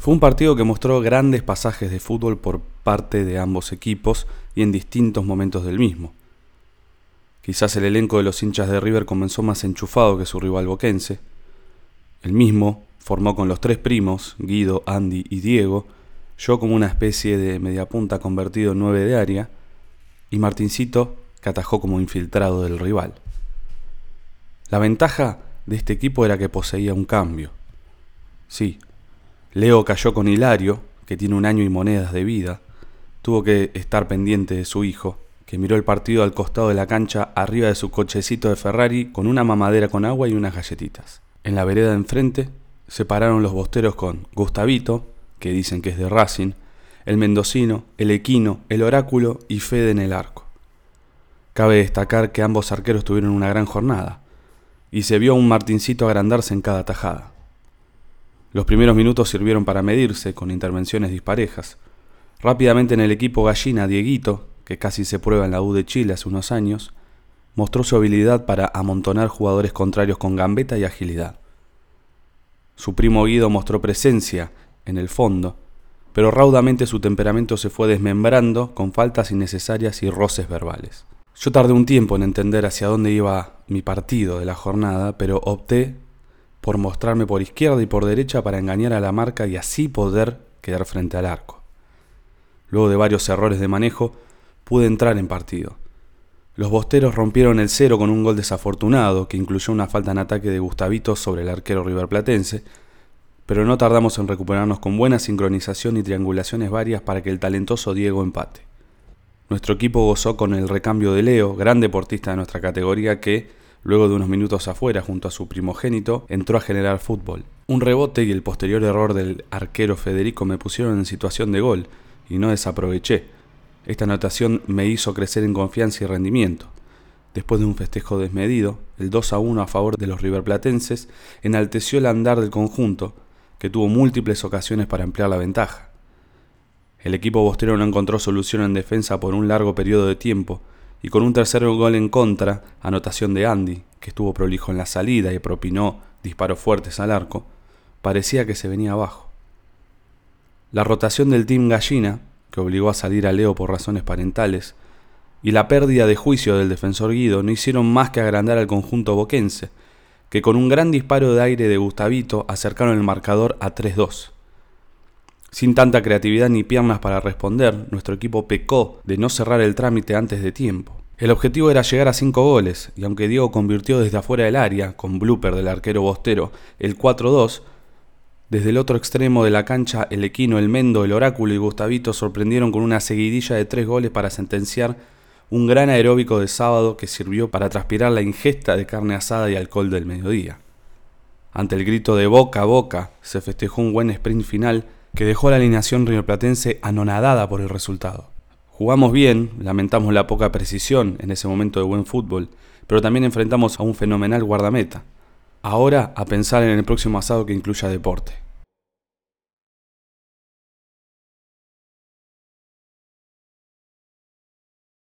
Fue un partido que mostró grandes pasajes de fútbol por parte de ambos equipos y en distintos momentos del mismo. Quizás el elenco de los hinchas de River comenzó más enchufado que su rival boquense. El mismo formó con los tres primos, Guido, Andy y Diego, yo como una especie de mediapunta convertido en nueve de área, y Martincito que atajó como infiltrado del rival. La ventaja de este equipo era que poseía un cambio. Sí, Leo cayó con Hilario, que tiene un año y monedas de vida. Tuvo que estar pendiente de su hijo, que miró el partido al costado de la cancha arriba de su cochecito de Ferrari con una mamadera con agua y unas galletitas. En la vereda de enfrente se pararon los bosteros con Gustavito, que dicen que es de Racing, el mendocino, el equino, el oráculo y Fede en el arco. Cabe destacar que ambos arqueros tuvieron una gran jornada, y se vio a un Martincito agrandarse en cada tajada. Los primeros minutos sirvieron para medirse con intervenciones disparejas. Rápidamente en el equipo gallina, Dieguito, que casi se prueba en la U de Chile hace unos años, mostró su habilidad para amontonar jugadores contrarios con gambeta y agilidad. Su primo Guido mostró presencia en el fondo, pero raudamente su temperamento se fue desmembrando con faltas innecesarias y roces verbales. Yo tardé un tiempo en entender hacia dónde iba mi partido de la jornada, pero opté por mostrarme por izquierda y por derecha para engañar a la marca y así poder quedar frente al arco. Luego de varios errores de manejo, pude entrar en partido. Los bosteros rompieron el cero con un gol desafortunado que incluyó una falta en ataque de Gustavito sobre el arquero riverplatense, pero no tardamos en recuperarnos con buena sincronización y triangulaciones varias para que el talentoso Diego empate. Nuestro equipo gozó con el recambio de Leo, gran deportista de nuestra categoría que, Luego de unos minutos afuera junto a su primogénito, entró a generar fútbol. Un rebote y el posterior error del arquero Federico me pusieron en situación de gol y no desaproveché. Esta anotación me hizo crecer en confianza y rendimiento. Después de un festejo desmedido, el 2 a 1 a favor de los riverplatenses enalteció el andar del conjunto, que tuvo múltiples ocasiones para ampliar la ventaja. El equipo bostero no encontró solución en defensa por un largo periodo de tiempo, y con un tercer gol en contra, anotación de Andy, que estuvo prolijo en la salida y propinó disparos fuertes al arco, parecía que se venía abajo. La rotación del Team Gallina, que obligó a salir a Leo por razones parentales, y la pérdida de juicio del defensor Guido no hicieron más que agrandar al conjunto boquense, que con un gran disparo de aire de Gustavito acercaron el marcador a 3-2. Sin tanta creatividad ni piernas para responder, nuestro equipo pecó de no cerrar el trámite antes de tiempo. El objetivo era llegar a 5 goles, y aunque Diego convirtió desde afuera del área, con blooper del arquero Bostero, el 4-2, desde el otro extremo de la cancha, el Equino, el Mendo, el Oráculo y Gustavito sorprendieron con una seguidilla de tres goles para sentenciar un gran aeróbico de sábado que sirvió para transpirar la ingesta de carne asada y alcohol del mediodía. Ante el grito de boca a boca, se festejó un buen sprint final que dejó a la alineación rioplatense anonadada por el resultado. Jugamos bien, lamentamos la poca precisión en ese momento de buen fútbol, pero también enfrentamos a un fenomenal guardameta. Ahora a pensar en el próximo asado que incluya deporte.